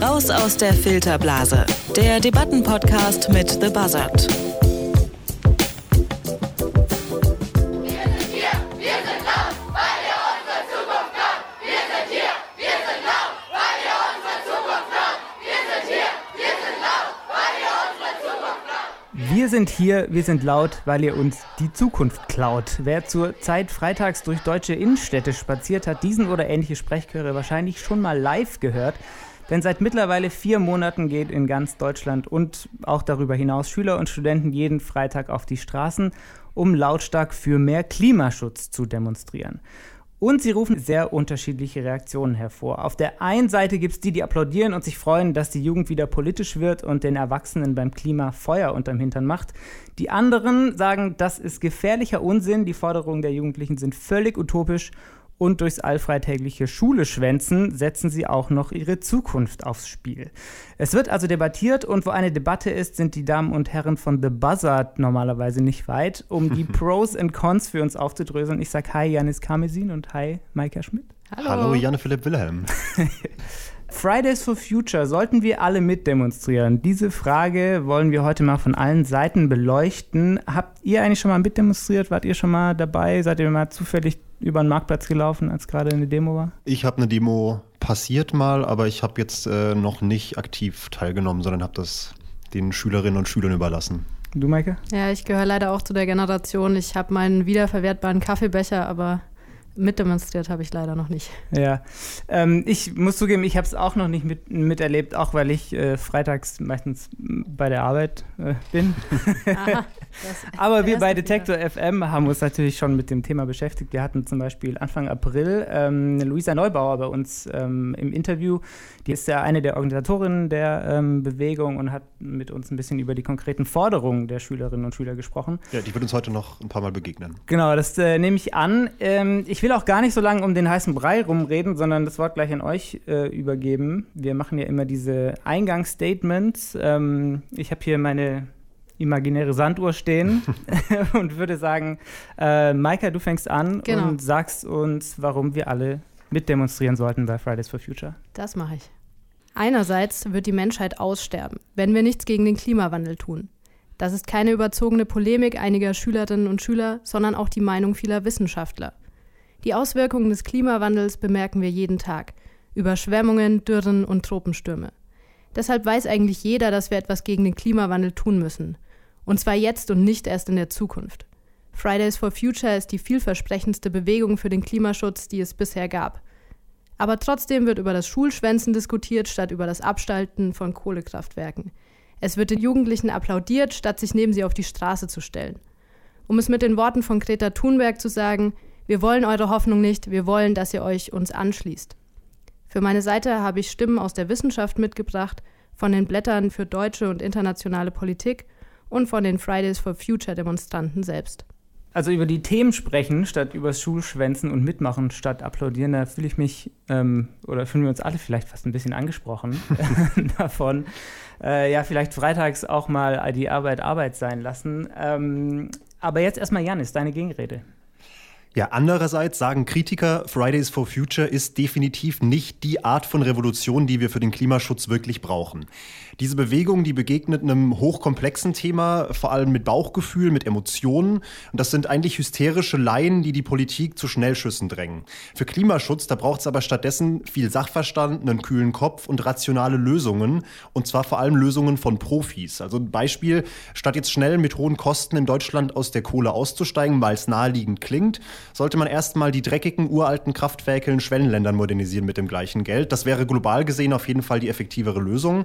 Raus aus der Filterblase, der Debattenpodcast mit The Buzzard. Sind hier, wir sind laut, weil ihr uns die Zukunft klaut. Wer zur Zeit freitags durch deutsche Innenstädte spaziert, hat diesen oder ähnliche Sprechchöre wahrscheinlich schon mal live gehört. Denn seit mittlerweile vier Monaten geht in ganz Deutschland und auch darüber hinaus Schüler und Studenten jeden Freitag auf die Straßen, um lautstark für mehr Klimaschutz zu demonstrieren. Und sie rufen sehr unterschiedliche Reaktionen hervor. Auf der einen Seite gibt es die, die applaudieren und sich freuen, dass die Jugend wieder politisch wird und den Erwachsenen beim Klima Feuer unterm Hintern macht. Die anderen sagen, das ist gefährlicher Unsinn, die Forderungen der Jugendlichen sind völlig utopisch und durchs allfreitägliche Schule schwänzen, setzen sie auch noch ihre Zukunft aufs Spiel. Es wird also debattiert und wo eine Debatte ist, sind die Damen und Herren von The Buzzard normalerweise nicht weit, um die Pros und Cons für uns aufzudröseln. Ich sage Hi Janis Kamesin und Hi Maika Schmidt. Hallo, Hallo Janne-Philipp Wilhelm. Fridays for Future, sollten wir alle mitdemonstrieren? Diese Frage wollen wir heute mal von allen Seiten beleuchten. Habt ihr eigentlich schon mal mitdemonstriert? Wart ihr schon mal dabei? Seid ihr mal zufällig über den Marktplatz gelaufen, als gerade eine Demo war? Ich habe eine Demo passiert mal, aber ich habe jetzt äh, noch nicht aktiv teilgenommen, sondern habe das den Schülerinnen und Schülern überlassen. Du, Maike? Ja, ich gehöre leider auch zu der Generation. Ich habe meinen wiederverwertbaren Kaffeebecher, aber Mitdemonstriert habe ich leider noch nicht. Ja, ähm, ich muss zugeben, ich habe es auch noch nicht mit, miterlebt, auch weil ich äh, freitags meistens bei der Arbeit äh, bin. Aha, Aber wir bei Detektor wieder. FM haben uns natürlich schon mit dem Thema beschäftigt. Wir hatten zum Beispiel Anfang April ähm, Luisa Neubauer bei uns ähm, im Interview. Die ist ja eine der Organisatorinnen der ähm, Bewegung und hat mit uns ein bisschen über die konkreten Forderungen der Schülerinnen und Schüler gesprochen. Ja, die wird uns heute noch ein paar Mal begegnen. Genau, das äh, nehme ich an. Ähm, ich will will auch gar nicht so lange um den heißen Brei rumreden, sondern das Wort gleich an euch äh, übergeben. Wir machen ja immer diese Eingangsstatements. Ähm, ich habe hier meine imaginäre Sanduhr stehen und würde sagen, äh, Maika, du fängst an genau. und sagst uns, warum wir alle mitdemonstrieren sollten bei Fridays for Future. Das mache ich. Einerseits wird die Menschheit aussterben, wenn wir nichts gegen den Klimawandel tun. Das ist keine überzogene Polemik einiger Schülerinnen und Schüler, sondern auch die Meinung vieler Wissenschaftler. Die Auswirkungen des Klimawandels bemerken wir jeden Tag. Überschwemmungen, Dürren und Tropenstürme. Deshalb weiß eigentlich jeder, dass wir etwas gegen den Klimawandel tun müssen. Und zwar jetzt und nicht erst in der Zukunft. Fridays for Future ist die vielversprechendste Bewegung für den Klimaschutz, die es bisher gab. Aber trotzdem wird über das Schulschwänzen diskutiert, statt über das Abstalten von Kohlekraftwerken. Es wird den Jugendlichen applaudiert, statt sich neben sie auf die Straße zu stellen. Um es mit den Worten von Greta Thunberg zu sagen, wir wollen eure Hoffnung nicht, wir wollen, dass ihr euch uns anschließt. Für meine Seite habe ich Stimmen aus der Wissenschaft mitgebracht, von den Blättern für deutsche und internationale Politik und von den Fridays for Future Demonstranten selbst. Also über die Themen sprechen, statt übers Schulschwänzen und mitmachen, statt applaudieren, da fühle ich mich, ähm, oder fühlen wir uns alle vielleicht fast ein bisschen angesprochen davon. Äh, ja, vielleicht freitags auch mal die Arbeit Arbeit sein lassen. Ähm, aber jetzt erstmal Janis, deine Gegenrede. Ja, andererseits sagen Kritiker, Fridays for Future ist definitiv nicht die Art von Revolution, die wir für den Klimaschutz wirklich brauchen. Diese Bewegung, die begegnet einem hochkomplexen Thema, vor allem mit Bauchgefühl, mit Emotionen. Und das sind eigentlich hysterische Laien, die die Politik zu Schnellschüssen drängen. Für Klimaschutz, da braucht es aber stattdessen viel Sachverstand, einen kühlen Kopf und rationale Lösungen. Und zwar vor allem Lösungen von Profis. Also ein Beispiel, statt jetzt schnell mit hohen Kosten in Deutschland aus der Kohle auszusteigen, weil es naheliegend klingt, sollte man erstmal die dreckigen uralten Kraftwerke in Schwellenländern modernisieren mit dem gleichen Geld. Das wäre global gesehen auf jeden Fall die effektivere Lösung.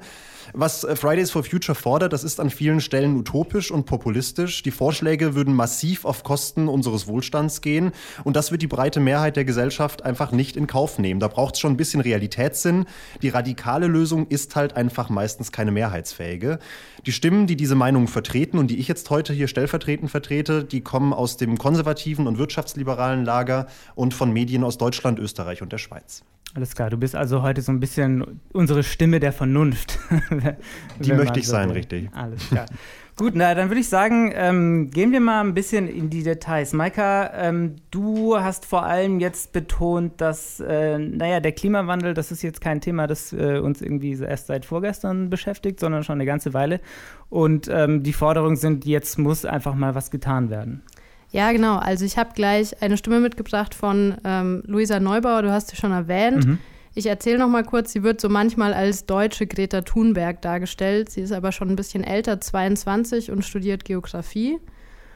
Was äh, Fridays for Future fordert, das ist an vielen Stellen utopisch und populistisch. Die Vorschläge würden massiv auf Kosten unseres Wohlstands gehen und das wird die breite Mehrheit der Gesellschaft einfach nicht in Kauf nehmen. Da braucht es schon ein bisschen Realitätssinn. Die radikale Lösung ist halt einfach meistens keine mehrheitsfähige. Die Stimmen, die diese Meinung vertreten und die ich jetzt heute hier stellvertretend vertrete, die kommen aus dem konservativen und wirtschaftsliberalen Lager und von Medien aus Deutschland, Österreich und der Schweiz. Alles klar, du bist also heute so ein bisschen unsere Stimme der Vernunft. Die möchte ich so sein, will. richtig. Alles klar. Gut, na dann würde ich sagen, ähm, gehen wir mal ein bisschen in die Details. Maika, ähm, du hast vor allem jetzt betont, dass, äh, naja, der Klimawandel, das ist jetzt kein Thema, das äh, uns irgendwie erst seit vorgestern beschäftigt, sondern schon eine ganze Weile. Und ähm, die Forderungen sind, jetzt muss einfach mal was getan werden. Ja, genau. Also ich habe gleich eine Stimme mitgebracht von ähm, Luisa Neubauer, du hast sie schon erwähnt. Mhm. Ich erzähle noch mal kurz, sie wird so manchmal als deutsche Greta Thunberg dargestellt. Sie ist aber schon ein bisschen älter, 22 und studiert Geografie.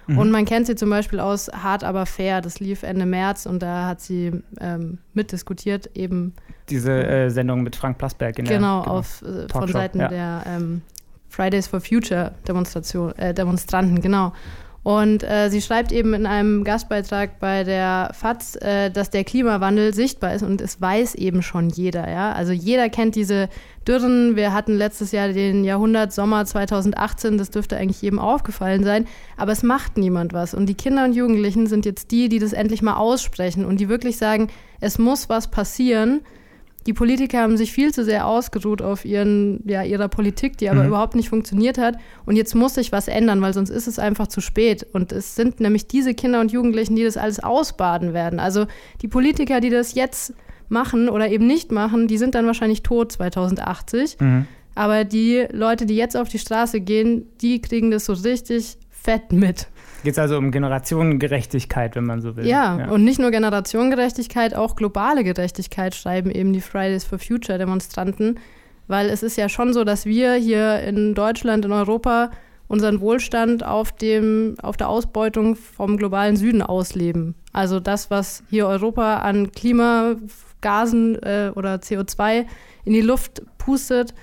Mhm. Und man kennt sie zum Beispiel aus Hart aber fair. Das lief Ende März und da hat sie ähm, mitdiskutiert eben. Diese äh, Sendung mit Frank Plasberg in genau, der genau, auf, äh, von Seiten ja. der ähm, Fridays for Future Demonstration, äh, Demonstranten, genau. Und äh, sie schreibt eben in einem Gastbeitrag bei der FAZ, äh, dass der Klimawandel sichtbar ist und es weiß eben schon jeder. Ja? Also jeder kennt diese Dürren. Wir hatten letztes Jahr den Jahrhundertsommer 2018, das dürfte eigentlich jedem aufgefallen sein. Aber es macht niemand was. Und die Kinder und Jugendlichen sind jetzt die, die das endlich mal aussprechen und die wirklich sagen, es muss was passieren. Die Politiker haben sich viel zu sehr ausgeruht auf ihren, ja, ihrer Politik, die aber mhm. überhaupt nicht funktioniert hat. Und jetzt muss sich was ändern, weil sonst ist es einfach zu spät. Und es sind nämlich diese Kinder und Jugendlichen, die das alles ausbaden werden. Also die Politiker, die das jetzt machen oder eben nicht machen, die sind dann wahrscheinlich tot 2080. Mhm. Aber die Leute, die jetzt auf die Straße gehen, die kriegen das so richtig fett mit. Geht es also um Generationengerechtigkeit, wenn man so will. Ja, ja, und nicht nur Generationengerechtigkeit, auch globale Gerechtigkeit schreiben eben die Fridays for Future Demonstranten. Weil es ist ja schon so, dass wir hier in Deutschland, in Europa unseren Wohlstand auf, dem, auf der Ausbeutung vom globalen Süden ausleben. Also das, was hier Europa an Klimagasen äh, oder CO2 in die Luft pustet,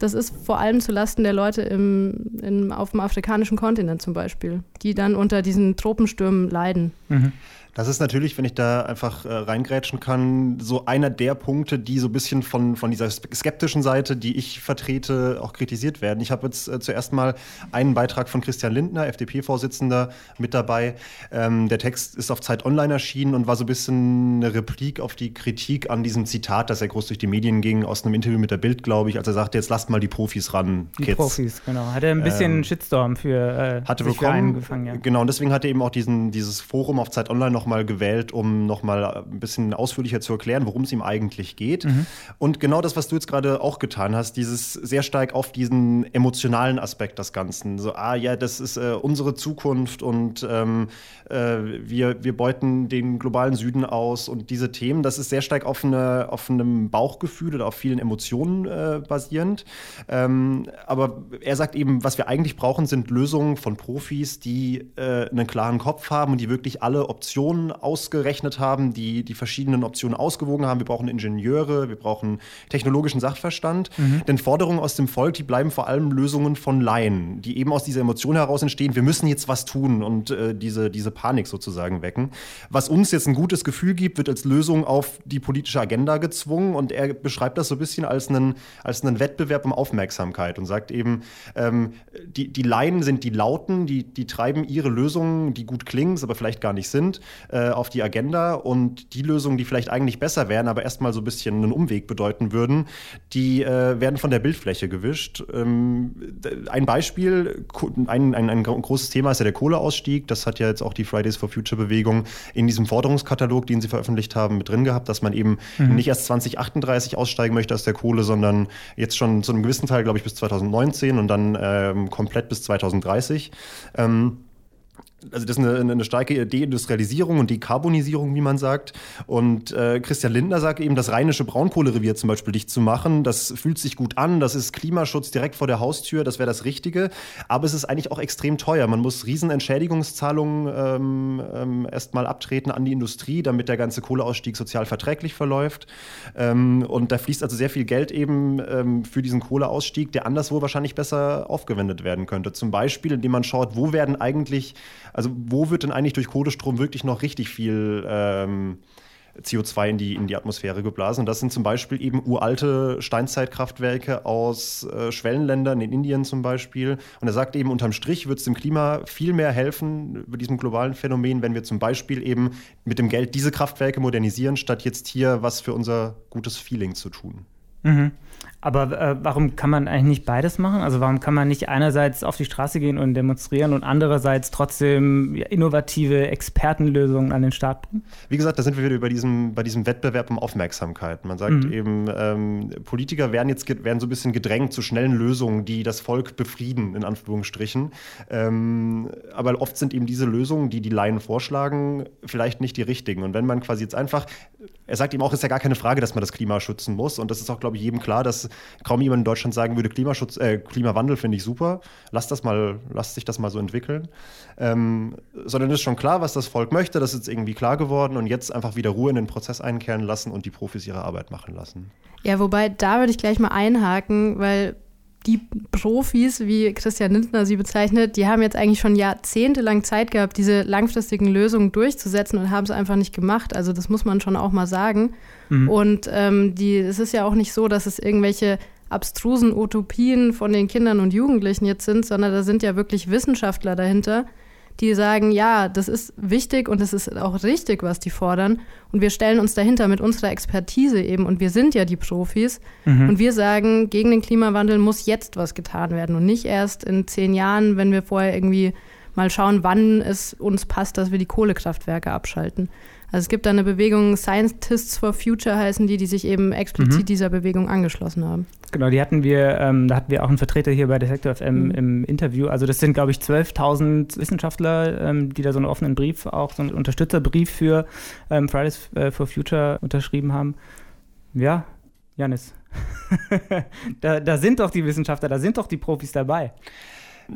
das ist vor allem zulasten der Leute im, im, auf dem afrikanischen Kontinent zum Beispiel, die dann unter diesen Tropenstürmen leiden. Mhm. Das ist natürlich, wenn ich da einfach äh, reingrätschen kann, so einer der Punkte, die so ein bisschen von, von dieser skeptischen Seite, die ich vertrete, auch kritisiert werden. Ich habe jetzt äh, zuerst mal einen Beitrag von Christian Lindner, FDP-Vorsitzender, mit dabei. Ähm, der Text ist auf Zeit Online erschienen und war so ein bisschen eine Replik auf die Kritik an diesem Zitat, das ja groß durch die Medien ging, aus einem Interview mit der Bild, glaube ich, als er sagte, jetzt lasst mal die Profis ran, die Kids. Profis, genau. Hat er ein bisschen ähm, Shitstorm für, äh, hatte bekommen, für ja. Genau, und deswegen hat er eben auch diesen, dieses Forum auf Zeit Online noch nochmal gewählt, um nochmal ein bisschen ausführlicher zu erklären, worum es ihm eigentlich geht. Mhm. Und genau das, was du jetzt gerade auch getan hast, dieses sehr stark auf diesen emotionalen Aspekt des Ganzen. So, ah ja, das ist äh, unsere Zukunft und ähm, äh, wir, wir beuten den globalen Süden aus und diese Themen, das ist sehr stark auf, eine, auf einem Bauchgefühl oder auf vielen Emotionen äh, basierend. Ähm, aber er sagt eben, was wir eigentlich brauchen, sind Lösungen von Profis, die äh, einen klaren Kopf haben und die wirklich alle Optionen Optionen ausgerechnet haben, die die verschiedenen Optionen ausgewogen haben. Wir brauchen Ingenieure, wir brauchen technologischen Sachverstand. Mhm. Denn Forderungen aus dem Volk, die bleiben vor allem Lösungen von Laien, die eben aus dieser Emotion heraus entstehen, wir müssen jetzt was tun und äh, diese, diese Panik sozusagen wecken. Was uns jetzt ein gutes Gefühl gibt, wird als Lösung auf die politische Agenda gezwungen und er beschreibt das so ein bisschen als einen, als einen Wettbewerb um Aufmerksamkeit und sagt eben, ähm, die, die Laien sind die Lauten, die, die treiben ihre Lösungen, die gut klingen, aber vielleicht gar nicht sind, äh, auf die Agenda und die Lösungen, die vielleicht eigentlich besser wären, aber erstmal so ein bisschen einen Umweg bedeuten würden, die äh, werden von der Bildfläche gewischt. Ähm, ein Beispiel, ein, ein, ein großes Thema ist ja der Kohleausstieg. Das hat ja jetzt auch die Fridays for Future Bewegung in diesem Forderungskatalog, den sie veröffentlicht haben, mit drin gehabt, dass man eben mhm. nicht erst 2038 aussteigen möchte aus der Kohle, sondern jetzt schon zu einem gewissen Teil, glaube ich, bis 2019 und dann ähm, komplett bis 2030. Ähm, also das ist eine, eine starke Deindustrialisierung und Dekarbonisierung, wie man sagt. Und äh, Christian Lindner sagt eben, das rheinische Braunkohlerevier zum Beispiel dicht zu machen, das fühlt sich gut an, das ist Klimaschutz direkt vor der Haustür, das wäre das Richtige. Aber es ist eigentlich auch extrem teuer. Man muss riesen Entschädigungszahlungen ähm, ähm, erstmal abtreten an die Industrie, damit der ganze Kohleausstieg sozial verträglich verläuft. Ähm, und da fließt also sehr viel Geld eben ähm, für diesen Kohleausstieg, der anderswo wahrscheinlich besser aufgewendet werden könnte. Zum Beispiel, indem man schaut, wo werden eigentlich also wo wird denn eigentlich durch Kohlestrom wirklich noch richtig viel ähm, CO2 in die, in die Atmosphäre geblasen? Und das sind zum Beispiel eben uralte Steinzeitkraftwerke aus äh, Schwellenländern, in Indien zum Beispiel. Und er sagt eben, unterm Strich wird es dem Klima viel mehr helfen über diesem globalen Phänomen, wenn wir zum Beispiel eben mit dem Geld diese Kraftwerke modernisieren, statt jetzt hier was für unser gutes Feeling zu tun. Mhm. Aber äh, warum kann man eigentlich nicht beides machen? Also warum kann man nicht einerseits auf die Straße gehen und demonstrieren und andererseits trotzdem innovative Expertenlösungen an den Start bringen? Wie gesagt, da sind wir wieder bei diesem, bei diesem Wettbewerb um Aufmerksamkeit. Man sagt mhm. eben, ähm, Politiker werden jetzt werden so ein bisschen gedrängt zu schnellen Lösungen, die das Volk befrieden, in Anführungsstrichen. Ähm, aber oft sind eben diese Lösungen, die die Laien vorschlagen, vielleicht nicht die richtigen. Und wenn man quasi jetzt einfach, er sagt eben auch, es ist ja gar keine Frage, dass man das Klima schützen muss. Und das ist auch, glaube ich, jedem klar, dass kaum jemand in Deutschland sagen würde, Klimaschutz, äh, Klimawandel finde ich super, lass das mal, lass sich das mal so entwickeln. Ähm, sondern ist schon klar, was das Volk möchte, das ist jetzt irgendwie klar geworden und jetzt einfach wieder Ruhe in den Prozess einkehren lassen und die Profis ihre Arbeit machen lassen. Ja, wobei, da würde ich gleich mal einhaken, weil die Profis, wie Christian Lindner sie bezeichnet, die haben jetzt eigentlich schon jahrzehntelang Zeit gehabt, diese langfristigen Lösungen durchzusetzen und haben es einfach nicht gemacht. Also das muss man schon auch mal sagen. Mhm. Und ähm, die, es ist ja auch nicht so, dass es irgendwelche abstrusen Utopien von den Kindern und Jugendlichen jetzt sind, sondern da sind ja wirklich Wissenschaftler dahinter, die sagen, ja, das ist wichtig und es ist auch richtig, was die fordern. Und wir stellen uns dahinter mit unserer Expertise eben. Und wir sind ja die Profis. Mhm. Und wir sagen, gegen den Klimawandel muss jetzt was getan werden und nicht erst in zehn Jahren, wenn wir vorher irgendwie mal schauen, wann es uns passt, dass wir die Kohlekraftwerke abschalten. Also es gibt da eine Bewegung, Scientists for Future heißen die, die sich eben explizit mhm. dieser Bewegung angeschlossen haben. Genau, die hatten wir, ähm, da hatten wir auch einen Vertreter hier bei Detektor FM mhm. im Interview. Also das sind, glaube ich, 12.000 Wissenschaftler, ähm, die da so einen offenen Brief, auch so einen Unterstützerbrief für ähm, Fridays äh, for Future unterschrieben haben. Ja, Janis. da, da sind doch die Wissenschaftler, da sind doch die Profis dabei.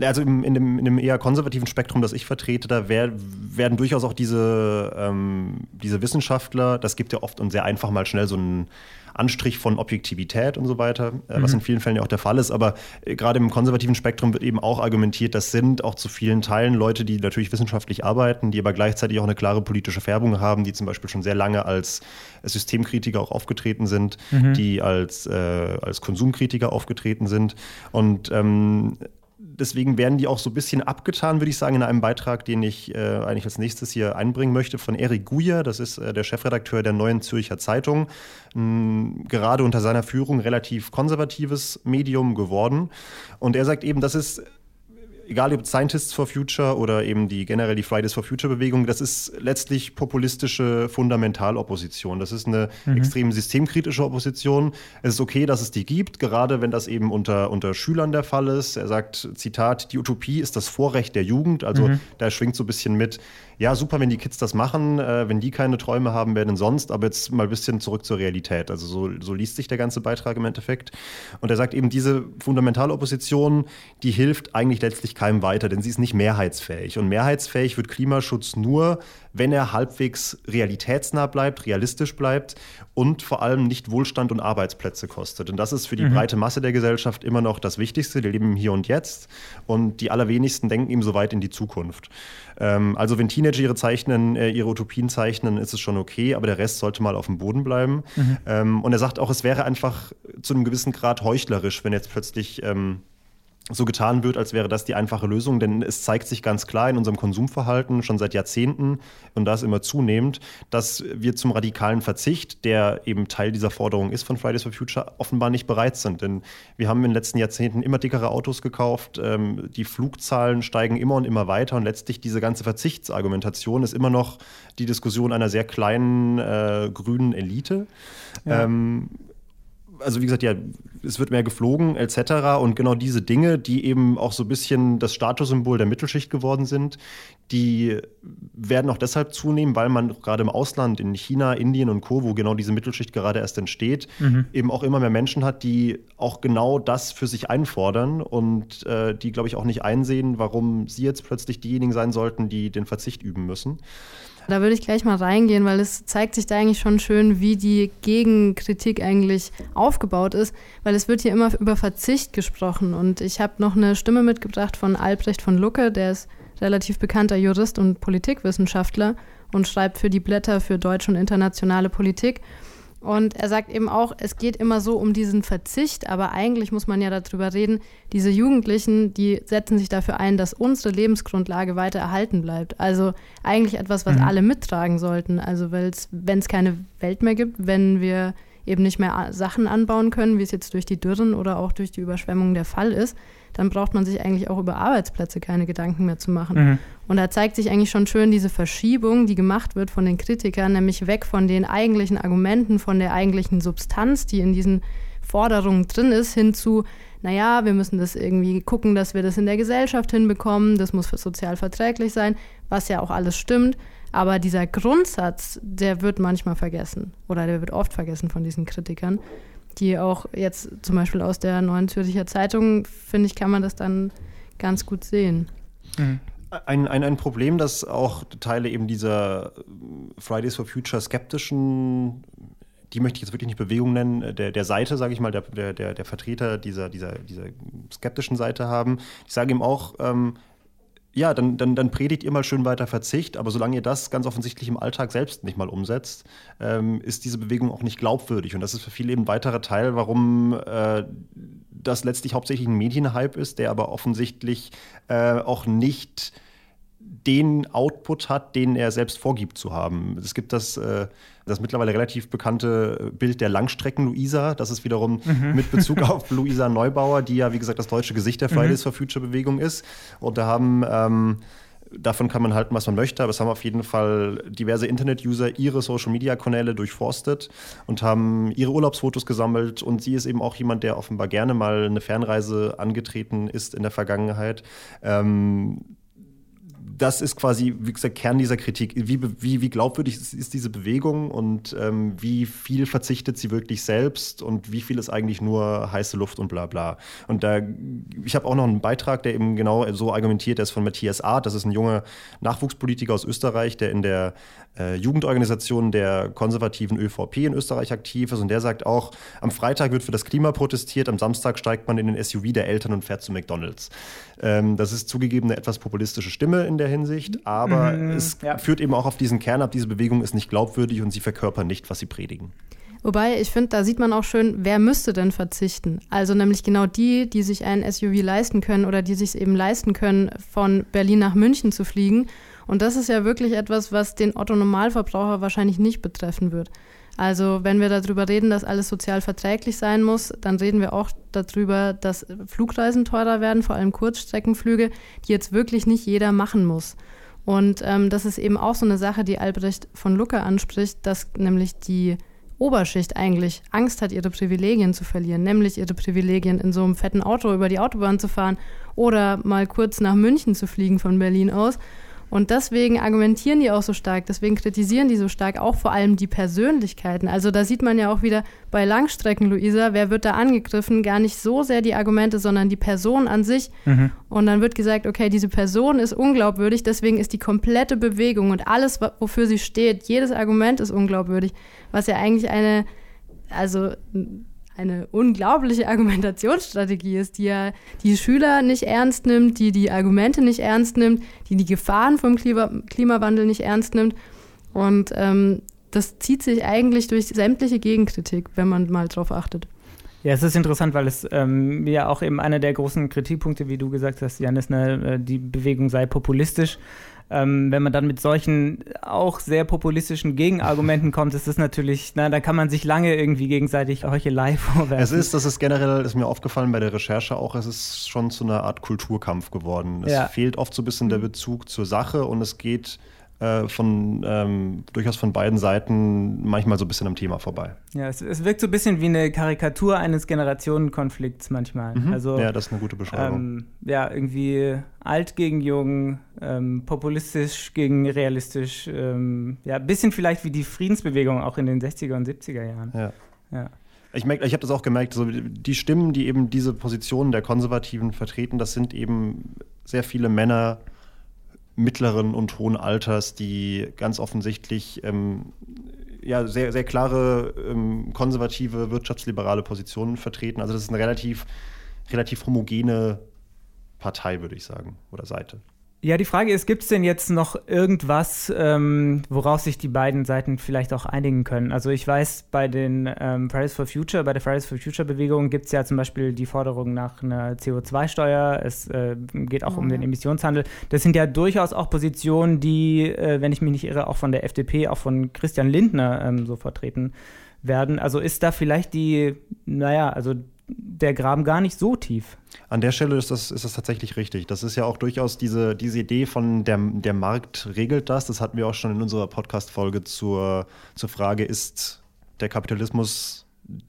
Also in, dem, in dem eher konservativen Spektrum, das ich vertrete, da wär, werden durchaus auch diese, ähm, diese Wissenschaftler, das gibt ja oft und sehr einfach mal schnell so einen Anstrich von Objektivität und so weiter, äh, was mhm. in vielen Fällen ja auch der Fall ist. Aber äh, gerade im konservativen Spektrum wird eben auch argumentiert, das sind auch zu vielen Teilen Leute, die natürlich wissenschaftlich arbeiten, die aber gleichzeitig auch eine klare politische Färbung haben, die zum Beispiel schon sehr lange als Systemkritiker auch aufgetreten sind, mhm. die als, äh, als Konsumkritiker aufgetreten sind. Und ähm, deswegen werden die auch so ein bisschen abgetan, würde ich sagen, in einem Beitrag, den ich äh, eigentlich als nächstes hier einbringen möchte, von Erik Guyer. Das ist äh, der Chefredakteur der Neuen Zürcher Zeitung. Ein, gerade unter seiner Führung relativ konservatives Medium geworden. Und er sagt eben, das ist egal ob Scientists for Future oder eben die generell die Fridays for Future Bewegung, das ist letztlich populistische Fundamentalopposition. Das ist eine mhm. extrem systemkritische Opposition. Es ist okay, dass es die gibt, gerade wenn das eben unter, unter Schülern der Fall ist. Er sagt, Zitat, die Utopie ist das Vorrecht der Jugend. Also mhm. da schwingt so ein bisschen mit, ja, super, wenn die Kids das machen, äh, wenn die keine Träume haben, wer denn sonst? Aber jetzt mal ein bisschen zurück zur Realität. Also so, so liest sich der ganze Beitrag im Endeffekt. Und er sagt eben, diese fundamentale Opposition, die hilft eigentlich letztlich keinem weiter, denn sie ist nicht mehrheitsfähig. Und mehrheitsfähig wird Klimaschutz nur, wenn er halbwegs realitätsnah bleibt, realistisch bleibt und vor allem nicht Wohlstand und Arbeitsplätze kostet. Und das ist für die mhm. breite Masse der Gesellschaft immer noch das Wichtigste. Die leben hier und jetzt und die allerwenigsten denken eben so weit in die Zukunft. Ähm, also wenn Teenager ihre zeichnen, äh, ihre Utopien zeichnen, ist es schon okay, aber der Rest sollte mal auf dem Boden bleiben. Mhm. Ähm, und er sagt auch, es wäre einfach zu einem gewissen Grad heuchlerisch, wenn jetzt plötzlich ähm, so getan wird, als wäre das die einfache Lösung, denn es zeigt sich ganz klar in unserem Konsumverhalten schon seit Jahrzehnten und das immer zunehmend, dass wir zum radikalen Verzicht, der eben Teil dieser Forderung ist von Fridays for Future, offenbar nicht bereit sind. Denn wir haben in den letzten Jahrzehnten immer dickere Autos gekauft, ähm, die Flugzahlen steigen immer und immer weiter und letztlich diese ganze Verzichtsargumentation ist immer noch die Diskussion einer sehr kleinen äh, grünen Elite. Ja. Ähm, also wie gesagt, ja, es wird mehr geflogen etc. Und genau diese Dinge, die eben auch so ein bisschen das Statussymbol der Mittelschicht geworden sind, die werden auch deshalb zunehmen, weil man gerade im Ausland, in China, Indien und Co., wo genau diese Mittelschicht gerade erst entsteht, mhm. eben auch immer mehr Menschen hat, die auch genau das für sich einfordern und äh, die, glaube ich, auch nicht einsehen, warum sie jetzt plötzlich diejenigen sein sollten, die den Verzicht üben müssen. Da würde ich gleich mal reingehen, weil es zeigt sich da eigentlich schon schön, wie die Gegenkritik eigentlich aufgebaut ist, weil es wird hier immer über Verzicht gesprochen. Und ich habe noch eine Stimme mitgebracht von Albrecht von Lucke, der ist relativ bekannter Jurist und Politikwissenschaftler und schreibt für die Blätter für deutsche und internationale Politik. Und er sagt eben auch, es geht immer so um diesen Verzicht, aber eigentlich muss man ja darüber reden, diese Jugendlichen, die setzen sich dafür ein, dass unsere Lebensgrundlage weiter erhalten bleibt. Also eigentlich etwas, was mhm. alle mittragen sollten. Also wenn es keine Welt mehr gibt, wenn wir eben nicht mehr Sachen anbauen können, wie es jetzt durch die Dürren oder auch durch die Überschwemmungen der Fall ist, dann braucht man sich eigentlich auch über Arbeitsplätze keine Gedanken mehr zu machen. Mhm. Und da zeigt sich eigentlich schon schön diese Verschiebung, die gemacht wird von den Kritikern, nämlich weg von den eigentlichen Argumenten, von der eigentlichen Substanz, die in diesen Forderungen drin ist, hin zu, naja, wir müssen das irgendwie gucken, dass wir das in der Gesellschaft hinbekommen, das muss sozial verträglich sein, was ja auch alles stimmt. Aber dieser Grundsatz, der wird manchmal vergessen oder der wird oft vergessen von diesen Kritikern die auch jetzt zum Beispiel aus der Neuen Zürcher Zeitung, finde ich, kann man das dann ganz gut sehen. Mhm. Ein, ein, ein Problem, das auch Teile eben dieser Fridays for Future skeptischen, die möchte ich jetzt wirklich nicht Bewegung nennen, der, der Seite, sage ich mal, der, der, der Vertreter dieser, dieser, dieser skeptischen Seite haben. Ich sage ihm auch, ähm, ja, dann, dann, dann predigt ihr mal schön weiter Verzicht, aber solange ihr das ganz offensichtlich im Alltag selbst nicht mal umsetzt, ähm, ist diese Bewegung auch nicht glaubwürdig. Und das ist für viele eben ein weiterer Teil, warum äh, das letztlich hauptsächlich ein Medienhype ist, der aber offensichtlich äh, auch nicht den Output hat, den er selbst vorgibt zu haben. Es gibt das, äh, das mittlerweile relativ bekannte Bild der Langstrecken-Luisa. Das ist wiederum mhm. mit Bezug auf Luisa Neubauer, die ja, wie gesagt, das deutsche Gesicht der Fridays mhm. for Future-Bewegung ist. Und da haben. Ähm, davon kann man halten, was man möchte, aber es haben auf jeden Fall diverse Internet-User ihre Social-Media-Kanäle durchforstet und haben ihre Urlaubsfotos gesammelt. Und sie ist eben auch jemand, der offenbar gerne mal eine Fernreise angetreten ist in der Vergangenheit. Ähm, das ist quasi, wie gesagt, Kern dieser Kritik. Wie, wie, wie glaubwürdig ist, ist, diese Bewegung und ähm, wie viel verzichtet sie wirklich selbst und wie viel ist eigentlich nur heiße Luft und bla bla. Und da, ich habe auch noch einen Beitrag, der eben genau so argumentiert, ist von Matthias Art. Das ist ein junger Nachwuchspolitiker aus Österreich, der in der äh, Jugendorganisation der konservativen ÖVP in Österreich aktiv ist. Und der sagt auch, am Freitag wird für das Klima protestiert, am Samstag steigt man in den SUV der Eltern und fährt zu McDonalds. Ähm, das ist zugegeben eine etwas populistische Stimme in der Hinsicht, aber mhm, es ja. führt eben auch auf diesen Kern ab, diese Bewegung ist nicht glaubwürdig und sie verkörpern nicht, was sie predigen. Wobei, ich finde, da sieht man auch schön, wer müsste denn verzichten? Also nämlich genau die, die sich ein SUV leisten können oder die sich eben leisten können, von Berlin nach München zu fliegen und das ist ja wirklich etwas, was den Otto-Normalverbraucher wahrscheinlich nicht betreffen wird. Also wenn wir darüber reden, dass alles sozial verträglich sein muss, dann reden wir auch darüber, dass Flugreisen teurer werden, vor allem Kurzstreckenflüge, die jetzt wirklich nicht jeder machen muss. Und ähm, das ist eben auch so eine Sache, die Albrecht von Lucke anspricht, dass nämlich die Oberschicht eigentlich Angst hat, ihre Privilegien zu verlieren, nämlich ihre Privilegien in so einem fetten Auto über die Autobahn zu fahren oder mal kurz nach München zu fliegen von Berlin aus und deswegen argumentieren die auch so stark, deswegen kritisieren die so stark auch vor allem die Persönlichkeiten. Also da sieht man ja auch wieder bei Langstrecken, Luisa, wer wird da angegriffen? Gar nicht so sehr die Argumente, sondern die Person an sich. Mhm. Und dann wird gesagt, okay, diese Person ist unglaubwürdig, deswegen ist die komplette Bewegung und alles, wofür sie steht, jedes Argument ist unglaubwürdig, was ja eigentlich eine, also eine unglaubliche Argumentationsstrategie ist, die ja die Schüler nicht ernst nimmt, die die Argumente nicht ernst nimmt, die die Gefahren vom Klima Klimawandel nicht ernst nimmt. Und ähm, das zieht sich eigentlich durch sämtliche Gegenkritik, wenn man mal drauf achtet. Ja, es ist interessant, weil es ähm, ja auch eben einer der großen Kritikpunkte, wie du gesagt hast, Janis, ne, äh, die Bewegung sei populistisch. Ähm, wenn man dann mit solchen auch sehr populistischen Gegenargumenten kommt, ist das natürlich, na, da kann man sich lange irgendwie gegenseitig Heuchelei vorwerfen. Es ist, das ist generell, ist mir aufgefallen bei der Recherche auch, es ist schon zu einer Art Kulturkampf geworden. Es ja. fehlt oft so ein bisschen der Bezug zur Sache und es geht äh, von ähm, durchaus von beiden Seiten manchmal so ein bisschen am Thema vorbei. Ja, es, es wirkt so ein bisschen wie eine Karikatur eines Generationenkonflikts manchmal. Mhm. Also, ja, das ist eine gute Beschreibung. Ähm, ja, irgendwie alt gegen jung, ähm, populistisch gegen realistisch. Ähm, ja, ein bisschen vielleicht wie die Friedensbewegung auch in den 60er und 70er Jahren. Ja. ja. Ich, ich habe das auch gemerkt, so die Stimmen, die eben diese Positionen der Konservativen vertreten, das sind eben sehr viele Männer, mittleren und hohen Alters, die ganz offensichtlich ähm, ja, sehr, sehr klare ähm, konservative, wirtschaftsliberale Positionen vertreten. Also das ist eine relativ, relativ homogene Partei, würde ich sagen, oder Seite. Ja, die Frage ist, gibt es denn jetzt noch irgendwas, ähm, worauf sich die beiden Seiten vielleicht auch einigen können? Also ich weiß, bei den ähm, Fridays for Future, bei der Fridays for Future Bewegung gibt es ja zum Beispiel die Forderung nach einer CO2-Steuer. Es äh, geht auch oh, um den Emissionshandel. Das sind ja durchaus auch Positionen, die, äh, wenn ich mich nicht irre, auch von der FDP, auch von Christian Lindner ähm, so vertreten werden. Also ist da vielleicht die, naja, also der Graben gar nicht so tief. An der Stelle ist das, ist das tatsächlich richtig. Das ist ja auch durchaus diese, diese Idee von der, der Markt regelt das. Das hatten wir auch schon in unserer Podcast-Folge zur, zur Frage, ist der Kapitalismus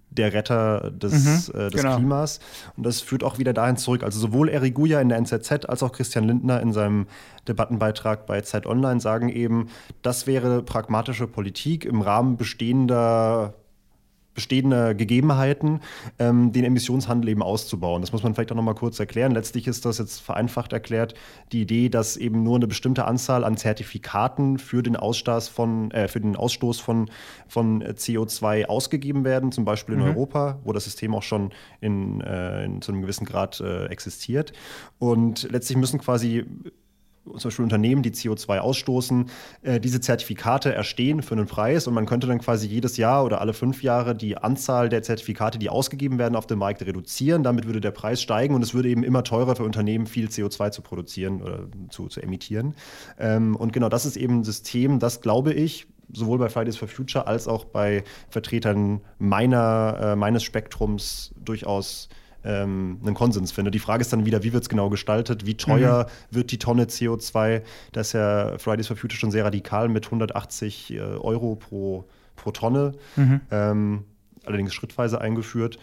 der Retter des, mhm, äh, des genau. Klimas. Und das führt auch wieder dahin zurück. Also sowohl Eric Guya in der NZZ als auch Christian Lindner in seinem Debattenbeitrag bei Zeit Online sagen eben, das wäre pragmatische Politik im Rahmen bestehender bestehender Gegebenheiten, ähm, den Emissionshandel eben auszubauen. Das muss man vielleicht auch noch mal kurz erklären. Letztlich ist das jetzt vereinfacht erklärt die Idee, dass eben nur eine bestimmte Anzahl an Zertifikaten für den Ausstoß von, äh, für den Ausstoß von, von CO2 ausgegeben werden, zum Beispiel in mhm. Europa, wo das System auch schon in, äh, in zu einem gewissen Grad äh, existiert. Und letztlich müssen quasi zum Beispiel Unternehmen, die CO2 ausstoßen, äh, diese Zertifikate erstehen für einen Preis und man könnte dann quasi jedes Jahr oder alle fünf Jahre die Anzahl der Zertifikate, die ausgegeben werden, auf dem Markt reduzieren. Damit würde der Preis steigen und es würde eben immer teurer für Unternehmen, viel CO2 zu produzieren oder zu, zu emittieren. Ähm, und genau das ist eben ein System, das glaube ich, sowohl bei Fridays for Future als auch bei Vertretern meiner, äh, meines Spektrums durchaus ähm, einen Konsens finde. Die Frage ist dann wieder, wie wird es genau gestaltet? Wie teuer mhm. wird die Tonne CO2? Da ist ja Fridays for Future schon sehr radikal mit 180 äh, Euro pro, pro Tonne. Mhm. Ähm, allerdings schrittweise eingeführt,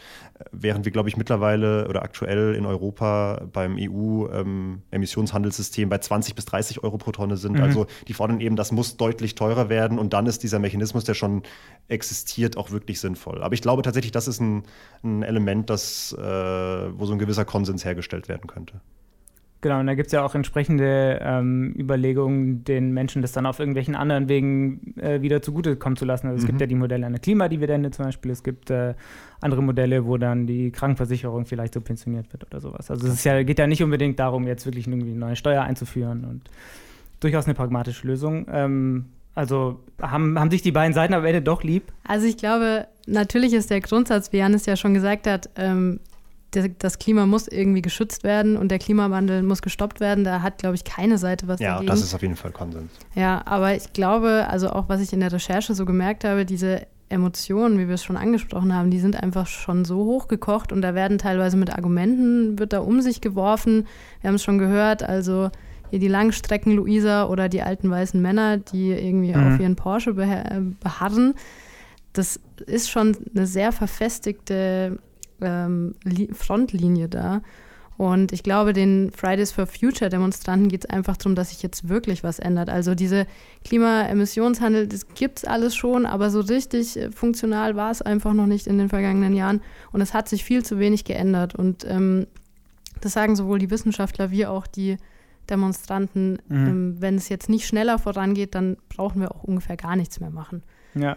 während wir, glaube ich, mittlerweile oder aktuell in Europa beim EU-Emissionshandelssystem ähm, bei 20 bis 30 Euro pro Tonne sind. Mhm. Also die fordern eben, das muss deutlich teurer werden und dann ist dieser Mechanismus, der schon existiert, auch wirklich sinnvoll. Aber ich glaube tatsächlich, das ist ein, ein Element, das, äh, wo so ein gewisser Konsens hergestellt werden könnte. Genau, und da gibt es ja auch entsprechende ähm, Überlegungen, den Menschen das dann auf irgendwelchen anderen Wegen äh, wieder zugutekommen zu lassen. Also es mhm. gibt ja die Modelle einer Klimadividende zum Beispiel, es gibt äh, andere Modelle, wo dann die Krankenversicherung vielleicht subventioniert wird oder sowas. Also es ja, geht ja nicht unbedingt darum, jetzt wirklich irgendwie eine neue Steuer einzuführen und durchaus eine pragmatische Lösung. Ähm, also haben, haben sich die beiden Seiten am Ende doch lieb? Also ich glaube, natürlich ist der Grundsatz, wie Janis ja schon gesagt hat, ähm, das Klima muss irgendwie geschützt werden und der Klimawandel muss gestoppt werden. Da hat, glaube ich, keine Seite was ja, dagegen. Ja, das ist auf jeden Fall Konsens. Ja, aber ich glaube, also auch was ich in der Recherche so gemerkt habe, diese Emotionen, wie wir es schon angesprochen haben, die sind einfach schon so hochgekocht und da werden teilweise mit Argumenten, wird da um sich geworfen. Wir haben es schon gehört, also hier die Langstrecken Luisa oder die alten weißen Männer, die irgendwie mhm. auf ihren Porsche beharren. Das ist schon eine sehr verfestigte ähm, Frontlinie da. Und ich glaube, den Fridays for Future Demonstranten geht es einfach darum, dass sich jetzt wirklich was ändert. Also diese Klimaemissionshandel, das gibt es alles schon, aber so richtig äh, funktional war es einfach noch nicht in den vergangenen Jahren. Und es hat sich viel zu wenig geändert. Und ähm, das sagen sowohl die Wissenschaftler wie auch die Demonstranten. Mhm. Ähm, wenn es jetzt nicht schneller vorangeht, dann brauchen wir auch ungefähr gar nichts mehr machen. Ja.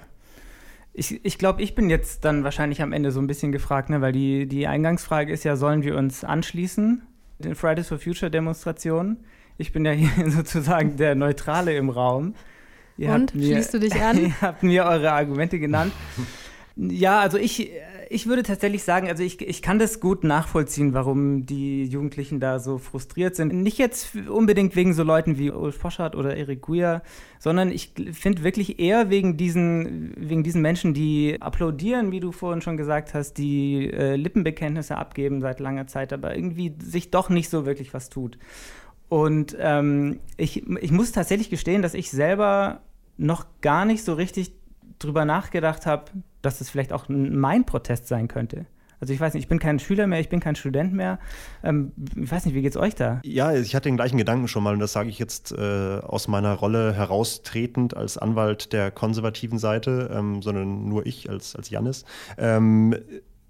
Ich, ich glaube, ich bin jetzt dann wahrscheinlich am Ende so ein bisschen gefragt, ne? weil die, die Eingangsfrage ist ja, sollen wir uns anschließen, den Fridays for Future Demonstrationen? Ich bin ja hier sozusagen der Neutrale im Raum. Ihr Und, mir, schließt du dich an? ihr habt mir eure Argumente genannt. Ja, also ich, ich würde tatsächlich sagen, also ich, ich kann das gut nachvollziehen, warum die Jugendlichen da so frustriert sind. Nicht jetzt unbedingt wegen so Leuten wie Ulf Poschardt oder Erik Guya, sondern ich finde wirklich eher wegen diesen, wegen diesen Menschen, die applaudieren, wie du vorhin schon gesagt hast, die äh, Lippenbekenntnisse abgeben seit langer Zeit, aber irgendwie sich doch nicht so wirklich was tut. Und ähm, ich, ich muss tatsächlich gestehen, dass ich selber noch gar nicht so richtig drüber nachgedacht habe, dass es vielleicht auch mein Protest sein könnte. Also ich weiß nicht, ich bin kein Schüler mehr, ich bin kein Student mehr. Ähm, ich weiß nicht, wie geht's euch da? Ja, ich hatte den gleichen Gedanken schon mal und das sage ich jetzt äh, aus meiner Rolle heraustretend als Anwalt der konservativen Seite, ähm, sondern nur ich als, als Jannis. Ähm,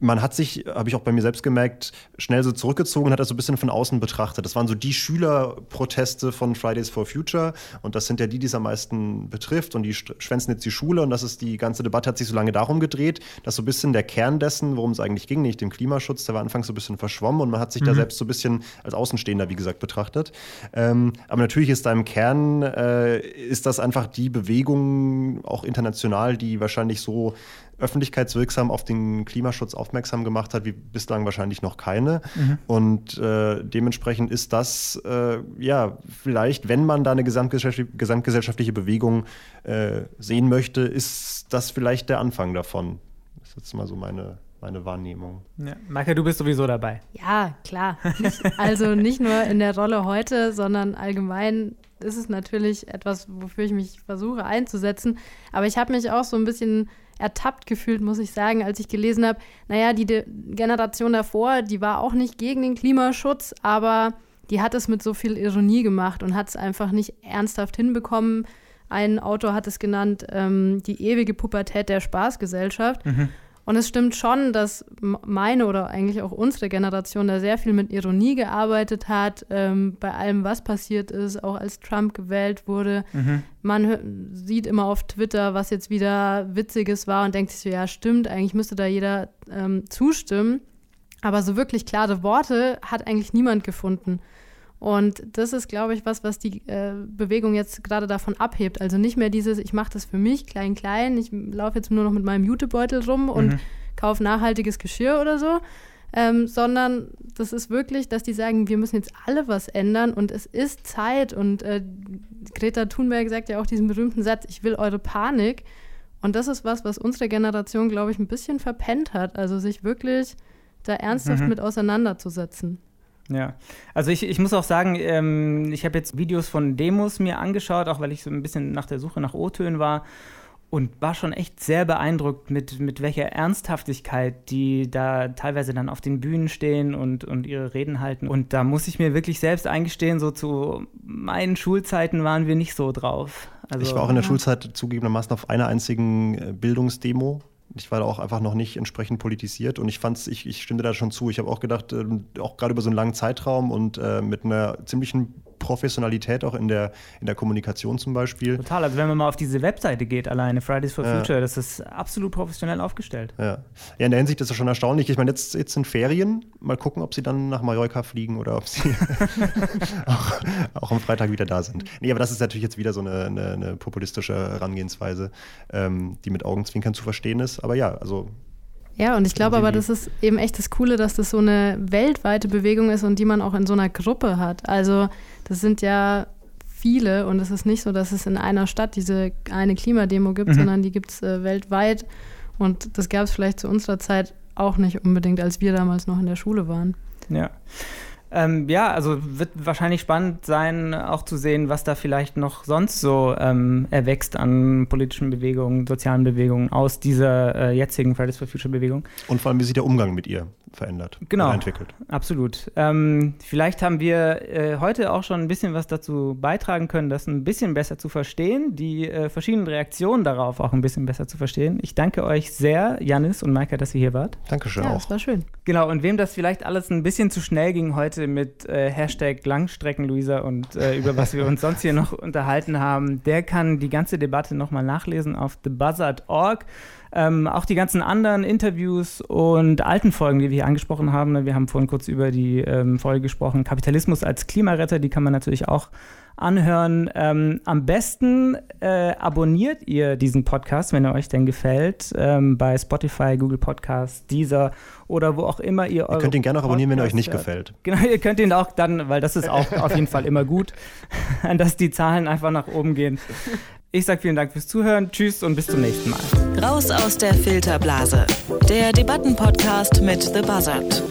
man hat sich, habe ich auch bei mir selbst gemerkt, schnell so zurückgezogen und hat das so ein bisschen von außen betrachtet. Das waren so die Schülerproteste von Fridays for Future und das sind ja die, die es am meisten betrifft und die schwänzen jetzt die Schule und das ist die ganze Debatte hat sich so lange darum gedreht, dass so ein bisschen der Kern dessen, worum es eigentlich ging, nicht dem Klimaschutz, der war anfangs so ein bisschen verschwommen und man hat sich mhm. da selbst so ein bisschen als Außenstehender, wie gesagt, betrachtet. Ähm, aber natürlich ist da im Kern, äh, ist das einfach die Bewegung, auch international, die wahrscheinlich so öffentlichkeitswirksam auf den Klimaschutz aufmerksam gemacht hat, wie bislang wahrscheinlich noch keine. Mhm. Und äh, dementsprechend ist das, äh, ja, vielleicht, wenn man da eine gesamtgesellschaftliche, gesamtgesellschaftliche Bewegung äh, sehen möchte, ist das vielleicht der Anfang davon. Das ist jetzt mal so meine meine Wahrnehmung. Ja. Maike, du bist sowieso dabei. Ja, klar. Nicht, also nicht nur in der Rolle heute, sondern allgemein ist es natürlich etwas, wofür ich mich versuche einzusetzen. Aber ich habe mich auch so ein bisschen ertappt gefühlt, muss ich sagen, als ich gelesen habe, naja, die De Generation davor, die war auch nicht gegen den Klimaschutz, aber die hat es mit so viel Ironie gemacht und hat es einfach nicht ernsthaft hinbekommen. Ein Autor hat es genannt, ähm, die ewige Pubertät der Spaßgesellschaft. Mhm. Und es stimmt schon, dass meine oder eigentlich auch unsere Generation da sehr viel mit Ironie gearbeitet hat, ähm, bei allem, was passiert ist, auch als Trump gewählt wurde. Mhm. Man sieht immer auf Twitter, was jetzt wieder Witziges war und denkt sich so, ja, stimmt, eigentlich müsste da jeder ähm, zustimmen. Aber so wirklich klare Worte hat eigentlich niemand gefunden. Und das ist, glaube ich, was, was die äh, Bewegung jetzt gerade davon abhebt. Also nicht mehr dieses, ich mache das für mich, klein, klein, ich laufe jetzt nur noch mit meinem Jutebeutel rum und mhm. kaufe nachhaltiges Geschirr oder so, ähm, sondern das ist wirklich, dass die sagen, wir müssen jetzt alle was ändern und es ist Zeit. Und äh, Greta Thunberg sagt ja auch diesen berühmten Satz, ich will eure Panik. Und das ist was, was unsere Generation, glaube ich, ein bisschen verpennt hat. Also sich wirklich da ernsthaft mhm. mit auseinanderzusetzen. Ja, also ich, ich muss auch sagen, ähm, ich habe jetzt Videos von Demos mir angeschaut, auch weil ich so ein bisschen nach der Suche nach O-Tönen war und war schon echt sehr beeindruckt, mit, mit welcher Ernsthaftigkeit die da teilweise dann auf den Bühnen stehen und, und ihre Reden halten. Und da muss ich mir wirklich selbst eingestehen, so zu meinen Schulzeiten waren wir nicht so drauf. Also, ich war auch in der ja. Schulzeit zugegebenermaßen auf einer einzigen äh, Bildungsdemo ich war da auch einfach noch nicht entsprechend politisiert und ich fand's, ich, ich stimme da schon zu. Ich habe auch gedacht, äh, auch gerade über so einen langen Zeitraum und äh, mit einer ziemlichen Professionalität auch in der, in der Kommunikation zum Beispiel. Total, also wenn man mal auf diese Webseite geht, alleine Fridays for Future, ja. das ist absolut professionell aufgestellt. Ja. ja, in der Hinsicht ist das schon erstaunlich. Ich meine, jetzt, jetzt sind Ferien. Mal gucken, ob sie dann nach Mallorca fliegen oder ob sie auch, auch, am Freitag wieder da sind. Nee, aber das ist natürlich jetzt wieder so eine, eine, eine populistische Herangehensweise, ähm, die mit Augenzwinkern zu verstehen ist. Aber ja, also ja, und ich glaube aber, das ist eben echt das Coole, dass das so eine weltweite Bewegung ist und die man auch in so einer Gruppe hat. Also das sind ja viele und es ist nicht so, dass es in einer Stadt diese eine Klimademo gibt, mhm. sondern die gibt es äh, weltweit. Und das gab es vielleicht zu unserer Zeit auch nicht unbedingt, als wir damals noch in der Schule waren. Ja. Ähm, ja, also wird wahrscheinlich spannend sein, auch zu sehen, was da vielleicht noch sonst so ähm, erwächst an politischen Bewegungen, sozialen Bewegungen aus dieser äh, jetzigen Fridays for Future Bewegung. Und vor allem, wie sich der Umgang mit ihr verändert genau, entwickelt. Absolut. Ähm, vielleicht haben wir äh, heute auch schon ein bisschen was dazu beitragen können, das ein bisschen besser zu verstehen, die äh, verschiedenen Reaktionen darauf auch ein bisschen besser zu verstehen. Ich danke euch sehr, Janis und Maika, dass ihr hier wart. Dankeschön ja, auch. Das war schön. Genau, und wem das vielleicht alles ein bisschen zu schnell ging heute, mit äh, Hashtag Langstrecken-Luisa und äh, über was wir uns sonst hier noch unterhalten haben, der kann die ganze Debatte nochmal nachlesen auf thebuzzard.org. Ähm, auch die ganzen anderen Interviews und alten Folgen, die wir hier angesprochen haben. Ne, wir haben vorhin kurz über die ähm, Folge gesprochen, Kapitalismus als Klimaretter, die kann man natürlich auch anhören. Ähm, am besten äh, abonniert ihr diesen Podcast, wenn er euch denn gefällt, ähm, bei Spotify, Google Podcasts, Deezer oder wo auch immer ihr eure Ihr könnt ihn gerne auch abonnieren, wenn er euch nicht hört. gefällt. Genau, ihr könnt ihn auch dann, weil das ist auch auf jeden Fall immer gut, dass die Zahlen einfach nach oben gehen. Ich sage vielen Dank fürs Zuhören, tschüss und bis zum nächsten Mal. Raus aus der Filterblase, der Debattenpodcast mit The Buzzard.